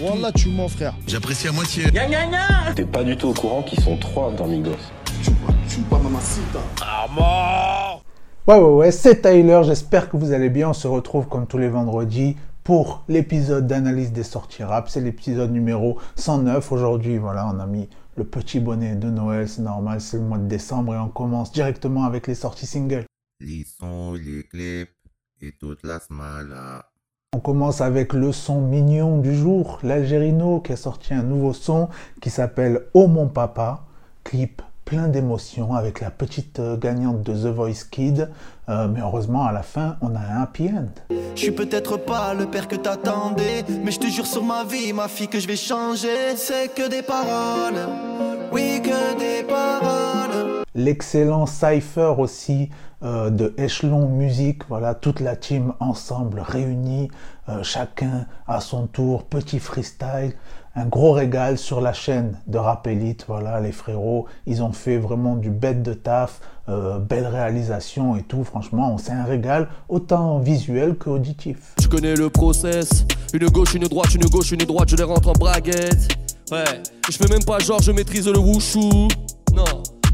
Wallah, tu mens, frère. J'apprécie à moitié. T'es pas du tout au courant qu'ils sont trois dans Migos. Ouais, ouais, ouais, c'est Tyler, j'espère que vous allez bien. On se retrouve comme tous les vendredis pour l'épisode d'analyse des sorties rap. C'est l'épisode numéro 109. Aujourd'hui, voilà, on a mis le petit bonnet de Noël, c'est normal, c'est le mois de décembre et on commence directement avec les sorties singles. Les sons, les clips et toute la smala. On commence avec le son mignon du jour, l'Algérino qui a sorti un nouveau son qui s'appelle Oh mon papa, clip plein d'émotions avec la petite euh, gagnante de The Voice Kid, Euh, mais heureusement à la fin on a un happy end. Je suis peut-être pas le père que t'attendais, mais je te jure sur ma vie, ma fille, que je vais changer. C'est que des paroles, oui, que des paroles. L'excellent Cypher aussi euh, de Echelon Music, voilà, toute la team ensemble réunie, euh, chacun à son tour, petit freestyle, un gros régal sur la chaîne de Rap Elite, voilà, les frérots, ils ont fait vraiment du bête de taf, euh, belle réalisation et tout, franchement, c'est un régal autant visuel qu'auditif. Tu connais le process. Une gauche, une droite, une gauche, une droite, je les rentre en braguette. Ouais, je fais même pas genre je maîtrise le wushu. Non,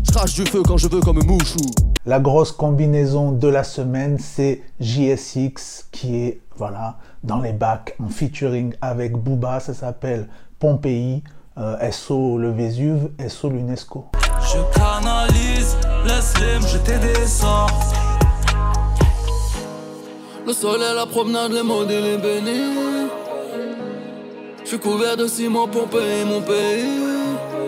je crache du feu quand je veux comme Mouchou. La grosse combinaison de la semaine, c'est JSX qui est voilà dans les bacs en featuring avec Booba. Ça s'appelle Pompéi, euh, SO le Vésuve, SO l'UNESCO. Je canalise, laisse-les me jeter des sorts. Le soleil, la promenade, les modèles, les bénis. Je suis couvert de ciment pour payer mon pays.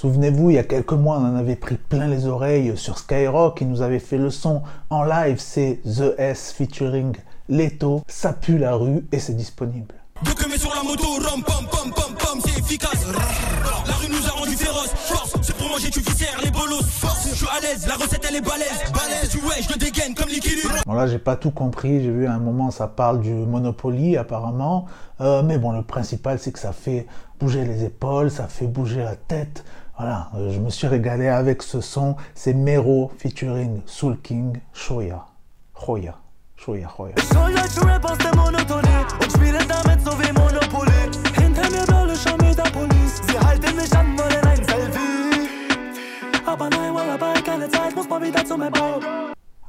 Souvenez-vous, il y a quelques mois, on en avait pris plein les oreilles sur Skyrock. Il nous avait fait le son en live. C'est The S featuring Leto. Ça pue la rue et c'est disponible. Deux que met sur la moto, ram pam pam pam pam, c'est efficace. La rue nous a rendu féroces. Force, c'est pour manger tu viscères les bolos. Force, je suis à l'aise, la recette elle est balèze. Balèze, tu ouais, je le dégaine comme l'équilibre. Bon là, j'ai pas tout compris. J'ai vu à un moment, ça parle du Monopoly apparemment. Euh, mais bon, le principal, c'est que ça fait bouger les épaules, ça fait bouger la tête. Voilà, euh, je me suis régalé avec ce son. C'est Mero featuring Soul King, Shoya. Shoya. Shoya, Shoya.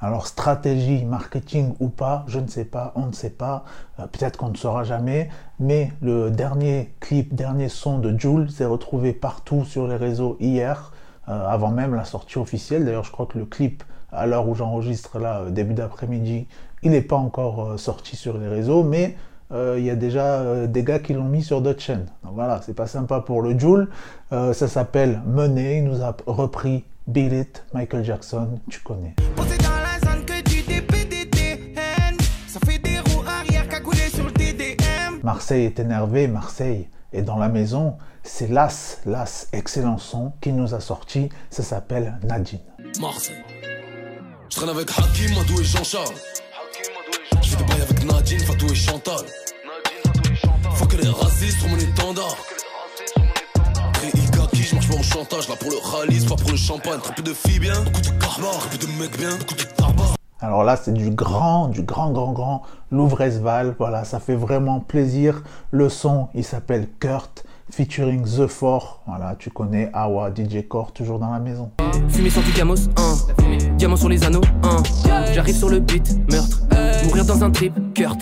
Alors stratégie, marketing ou pas, je ne sais pas, on ne sait pas, euh, peut-être qu'on ne saura jamais, mais le dernier clip, dernier son de Jules s'est retrouvé partout sur les réseaux hier, euh, avant même la sortie officielle. D'ailleurs, je crois que le clip, à l'heure où j'enregistre là, euh, début d'après-midi, il n'est pas encore sorti sur les réseaux, mais il y a déjà des gars qui l'ont mis sur d'autres chaînes. Donc voilà, c'est pas sympa pour le. Euh, ça s'appelle Money, il nous a repris Beat It, Michael Jackson, tu connais. Marseille est énervé, Marseille est dans la maison. C'est Las, Las, excellent son qui nous a sorti. Ça s'appelle Nadine. Marseille. Je traîne avec Hakim, Madou et Jean-Charles. Je fais des bails avec Nadine, Fatou et Chantal. Faut que les racistes sur mon étendard. Je marche pas au chantage, là pour le rallye, pas pour le champagne. Très peu de filles bien, beaucoup de carbar, très de mecs bien, beaucoup de tabac. Alors là, c'est du grand, du grand, grand, grand Louvresval. Voilà, ça fait vraiment plaisir. Le son, il s'appelle Kurt, featuring The Four. Voilà, tu connais Awa, DJ Core, toujours dans la maison. Fumée du gamos, 1 Diamant sur les anneaux, 1 J'arrive sur le beat, meurtre Mourir dans un trip, Kurt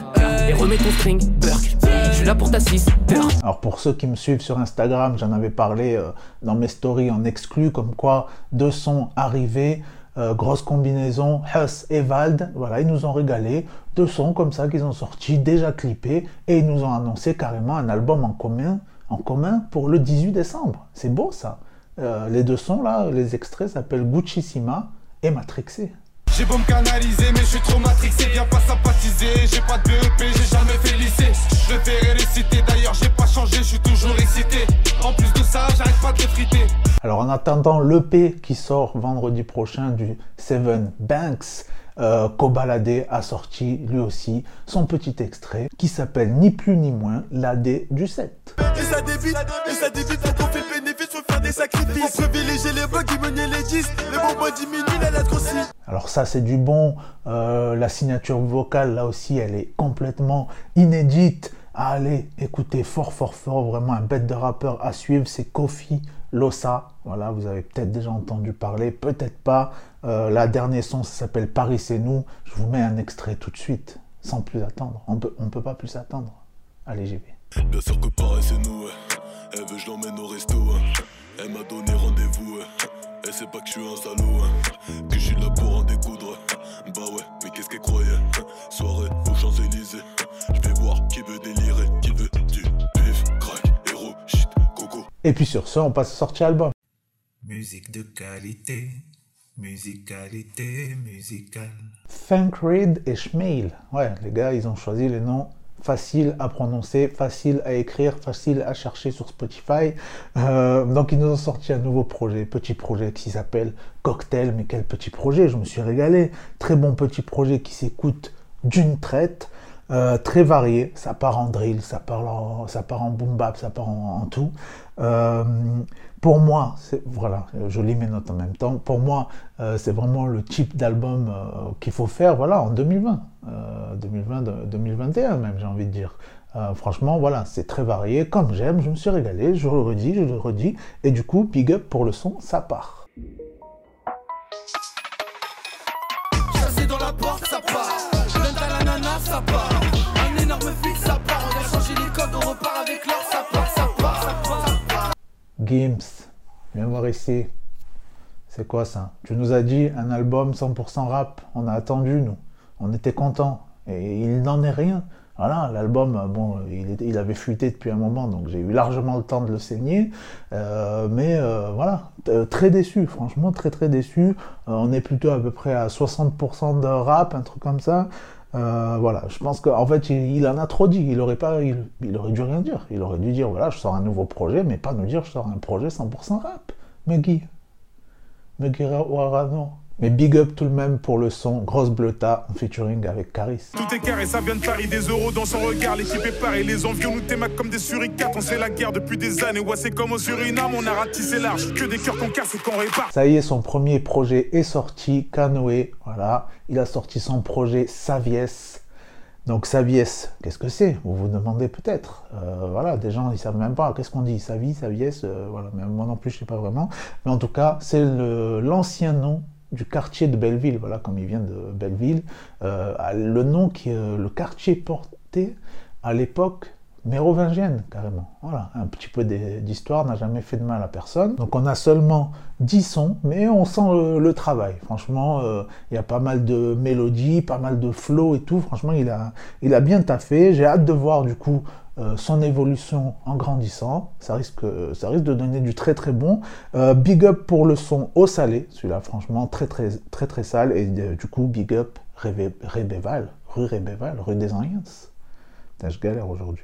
Et remets ton string, Burk Je suis là pour ta 6, Burk Alors pour ceux qui me suivent sur Instagram, j'en avais parlé euh, dans mes stories en exclu, comme quoi deux sons arrivés, euh, grosse combinaison, Huss et Vald, voilà, ils nous ont régalé, deux sons comme ça qu'ils ont sortis, déjà clippés, et ils nous ont annoncé carrément un album en commun, en commun pour le 18 décembre. C'est beau ça. Euh, les deux sons là, les extraits s'appellent Gucci-Sima et Matrixé. J'ai beau me canaliser, mais je suis trop matrixé. Viens pas sympathiser. J'ai pas de BEP, j'ai jamais fait lycée. Je préférais réciter. D'ailleurs, j'ai pas changé, je suis toujours excité. En plus de ça, j'arrête pas de friter. Alors en attendant l'EP qui sort vendredi prochain du Seven Banks, euh, Kobalade a sorti lui aussi son petit extrait qui s'appelle ni plus ni moins l'AD du 7. Et ça débite, et ça débite, faut qu'on fait le bénéfice, faut faire des sacrifices. Privilégier les bugs, qui menaient les 10. Les bonbons diminuent, la lettre aussi. Alors ça c'est du bon, Euh, la signature vocale là aussi elle est complètement inédite Allez, écoutez fort, fort, fort, vraiment un bête de rappeur à suivre, c'est Kofi Lossa. Voilà, vous avez peut-être déjà entendu parler, peut-être pas. Euh, la dernière son, s'appelle Paris, c'est nous. Je vous mets un extrait tout de suite, sans plus attendre. On peut, on peut pas plus attendre. Allez, j'y vais. Elle sait pas que je suis un salaud. Que je suis là pour en découdre. Bah ouais, mais qu'est-ce qu'elle croyait Soirée aux Champs-Élysées. Je vais voir qui veut délirer, qui veut du pif, crack, héros, shit, coco. Et puis sur ce, on passe à sortie album. Musique de qualité, musicalité musicale. Frank Reed et Schmeil. Ouais, les gars, ils ont choisi les noms faciles à prononcer, faciles à écrire, faciles à chercher sur Spotify. Euh, donc ils nous ont sorti un nouveau projet, petit projet qui s'appelle Cocktail. Mais quel petit projet, je me suis régalé. Très bon petit projet qui s'écoute d'une traite. Euh, très varié, ça part en drill, ça part en, ça part en boom bap, ça part en, tout. Euh, pour moi, voilà, je lis mes notes en même temps. Pour moi, c'est vraiment le type d'album qu'il faut faire, voilà, en 2020, 2020, 2021 même, j'ai envie de dire. Euh, franchement, voilà, c'est très varié. Comme j'aime, je me suis régalé, je le redis, je le redis. Et du coup, big up pour le son, ça part. Chassé dans la porte, ça part. Je donne à la nana, ça part. Un énorme vide, ça part. On a changé les codes, on repart avec l'or, ça part, ça part, ça part, ça part. Gims, viens voir ici. C'est quoi ça? Tu nous as dit un album 100% rap. On a attendu, nous. On était contents. Et il n'en est rien. Voilà, l'album, bon, il, avait fuité depuis un moment, donc j'ai eu largement le temps de le saigner. Euh, mais euh, voilà, euh, très déçu, franchement, très très déçu. On est plutôt à peu près à 60% de rap, un truc comme ça. Voilà, je pense qu'en fait, il, en a trop dit. Il aurait pas, il, aurait dû rien dire. Il aurait dû dire, voilà, je sors un nouveau projet, mais pas nous dire, je sors un projet 100% rap. Meggy. Meggy Warano. Mais big up tout de même pour le son Grosse Bleuta en featuring avec Caris. Tout est carré, ça vient de Paris, des euros dans son regard, l'équipe est pareille, les envieux nous témaquent comme des suricates, on sait la guerre depuis des années, ouais c'est comme au Suriname, on a ratissé large, que des cœurs qu'on casse et qu'on répare. Ça y est, son premier projet est sorti, Canoë, voilà. Il a sorti son projet Savies. Donc Savies, qu'est-ce que c'est? Vous vous demandez peut-être. Euh, voilà, des gens, ils savent même pas. Qu'est-ce qu'on dit? Savi, Savies, euh, voilà. Même moi non plus, je sais pas vraiment. Mais en tout cas, c'est l'ancien nom du quartier de Belleville, voilà, comme il vient de Belleville. Euh, le nom que euh, le quartier portait à l'époque mérovingienne, carrément. Voilà, un petit peu d'histoire n'a jamais fait de mal à personne. Donc on a seulement 10 sons, mais on sent le, le travail. Franchement, euh, il y a pas mal de mélodies, pas mal de flow et tout. Franchement, il a, il a bien taffé. J'ai hâte de voir du coup euh, son évolution en grandissant. Ça risque, ça risque de donner du très très bon. Euh, big up pour le son au salé, celui-là franchement très très très très sale. Et euh, du coup, big up Rébé- Rébéval, rue Rébéval, rue des Anciens. Je galère aujourd'hui.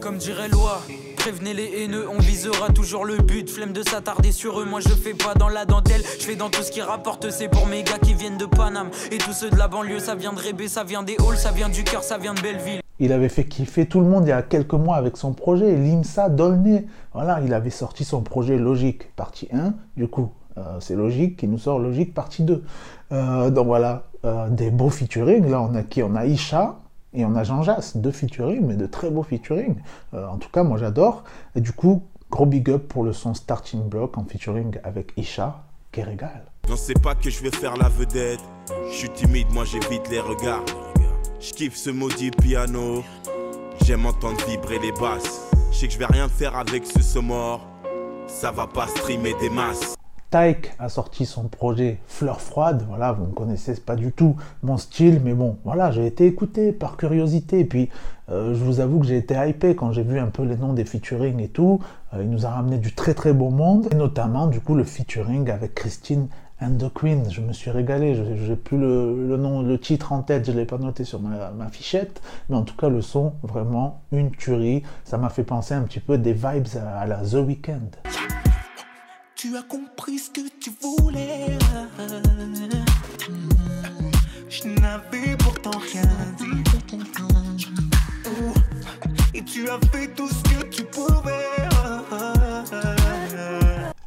Comme dirait loi, prévenez les haineux, on visera toujours le but. Flemme de s'attarder sur eux, moi je fais pas dans la dentelle. Je fais dans tout ce qui rapporte, c'est pour mes gars qui viennent de Paname. Et tous ceux de la banlieue, ça vient de Rébé, ça vient des halls, ça vient du cœur, ça vient de Belleville. Il avait fait kiffer tout le monde il y a quelques mois avec son projet, l'IMSA Dolné. Voilà, il avait sorti son projet Logique, partie 1. Du coup, euh, c'est Logique qui nous sort Logique, partie 2. Euh, donc voilà, euh, des beaux featuring. Là, on a qui? On a Isha et on a Jean Jass. Deux featuring, mais de très beaux featuring. Euh, en tout cas, moi j'adore. Et du coup, gros big up pour le son Starting Block en featuring avec Isha, qui régale. Non, c'est pas que je vais faire la vedette. Je suis timide, moi j'évite les regards. Je kiffe ce maudit piano. J'aime entendre vibrer les basses. Je sais que je vais rien faire avec ce son mort. Ça va pas streamer des masses. Tyke a sorti son projet Fleur Froide. Voilà, vous ne connaissez pas du tout mon style, mais bon, voilà, j'ai été écouté par curiosité. Puis, euh, je vous avoue que j'ai été hypé quand j'ai vu un peu les noms des featuring et tout. Euh, il nous a ramené du très très beau monde, et notamment, du coup, le featuring avec Christine and the Queen. Je me suis régalé. Je n'ai plus le, nom, le titre en tête, je ne l'ai pas noté sur ma, ma fichette, mais en tout cas, le son, vraiment une tuerie. Ça m'a fait penser un petit peu des vibes à, à la The Weeknd. Tu as compris ce que tu voulais. Je n'avais pourtant rien dit. Et tu as fait tout ce que tu pouvais.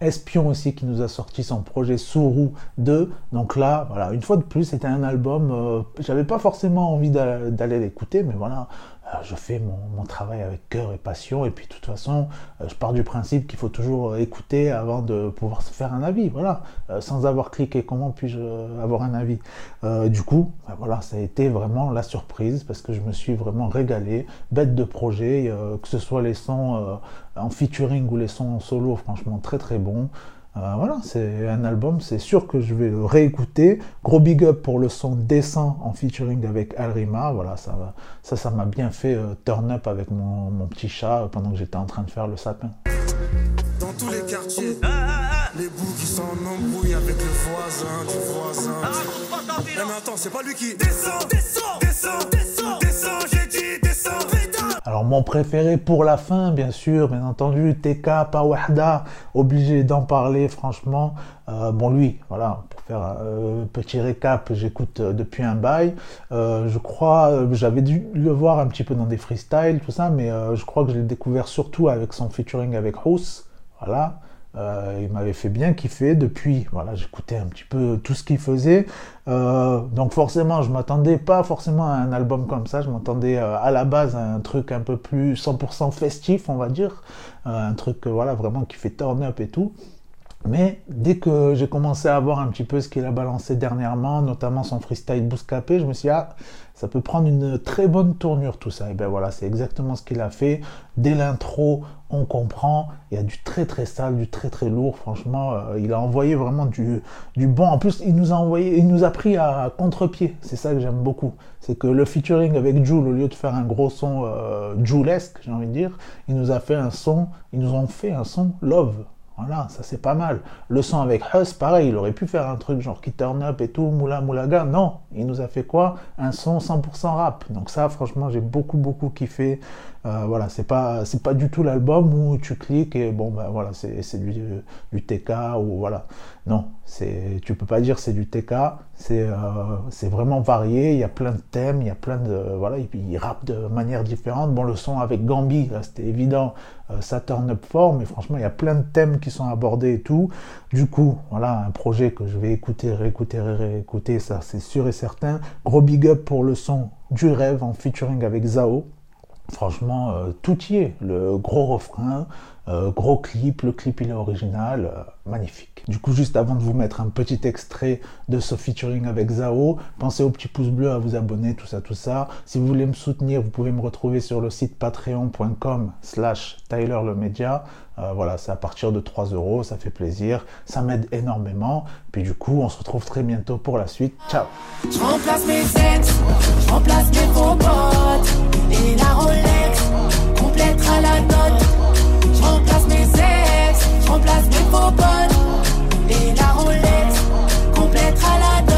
Espion aussi qui nous a sorti son projet Sourou 2. Donc là, voilà, une fois de plus, c'était un album. euh, J'avais pas forcément envie d'a- d'aller l'écouter, mais voilà, je fais mon, travail avec cœur et passion. Et puis de toute façon, euh, je pars du principe qu'il faut toujours écouter avant de pouvoir se faire un avis. Voilà, sans avoir cliqué, comment puis-je avoir un avis? Du coup, ben voilà, ça a été vraiment la surprise parce que je me suis vraiment régalé, bête de projet, que ce soit les sons en featuring ou les sons en solo, franchement très très bon. Euh, voilà, c'est un album, c'est sûr que je vais le réécouter. Gros big up pour le son décent en featuring avec Alrima. Voilà, ça, ça, ça m'a bien fait euh, turn up avec mon, mon petit chat pendant que j'étais en train de faire le sapin. Dans tous les quartiers, les bouts qui sont en embrouille avec le voisin du voisin. Ah, mais attends, c'est pas lui qui descend, descend, descend, descend, descend, j'ai dit descend. Alors mon préféré pour la fin, bien sûr, bien entendu, TK Pawahda, obligé d'en parler, franchement. Euh, bon lui, voilà, pour faire un euh, petit récap, j'écoute euh, depuis un bail. je crois, j'avais dû le voir un petit peu dans des freestyles, tout ça, mais je crois que je l'ai découvert surtout avec son featuring avec House. Voilà. Euh, il m'avait fait bien kiffer. Depuis, voilà, j'écoutais un petit peu tout ce qu'il faisait. Euh, donc forcément, je m'attendais pas forcément à un album comme ça. Je m'attendais euh, à la base à un truc un peu plus 100% festif, on va dire, un truc voilà vraiment qui fait turn up et tout. Mais dès que j'ai commencé à voir un petit peu ce qu'il a balancé dernièrement, notamment son freestyle Bouscapé, je me suis dit, ah, ça peut prendre une très bonne tournure tout ça. Et ben voilà, c'est exactement ce qu'il a fait. Dès l'intro, on comprend. Il y a du très très sale, du très très lourd. Franchement, euh, il a envoyé vraiment du, bon. En plus, il nous a envoyé, il nous a pris à contre-pied. C'est ça que j'aime beaucoup. C'est que le featuring avec Jules, au lieu de faire un gros son euh, Julesque, j'ai envie de dire, il nous a fait un son, ils nous ont fait un son love. Voilà, ça c'est pas mal. Le son avec Huss, pareil, il aurait pu faire un truc genre qui turn up et tout, moula moulaga. Non, il nous a fait quoi? Un son 100% rap. Donc ça, franchement, j'ai beaucoup beaucoup kiffé. Euh, voilà, c'est pas c'est pas du tout l'album où tu cliques et bon ben voilà, c'est du, du TK ou voilà. Non, c'est tu peux pas dire c'est du TK. C'est euh, c'est vraiment varié. Il y a plein de thèmes, il y a plein de voilà. Il rappe de manière différente. Bon, le son avec Gambi, c'était évident. Euh, ça turn up fort, mais franchement, il y a plein de thèmes qui sont abordés et tout. Du coup, voilà, un projet que je vais écouter, réécouter, réécouter, ça c'est sûr et certain. Gros big up pour le son du rêve en featuring avec Zao. Franchement, euh, tout y est. Le gros refrain, euh, gros clip, le clip il est original, euh, magnifique. Du coup, juste avant de vous mettre un petit extrait de ce featuring avec Zao, pensez au petit pouce bleu à vous abonner, tout ça, tout ça. Si vous voulez me soutenir, vous pouvez me retrouver sur le site patreon.com slash Tyler le média. voilà, c'est à partir de 3 euros, ça fait plaisir, ça m'aide énormément. Puis du coup, on se retrouve très bientôt pour la suite. Ciao remplace mes faux potes et la roulette complète à la donne.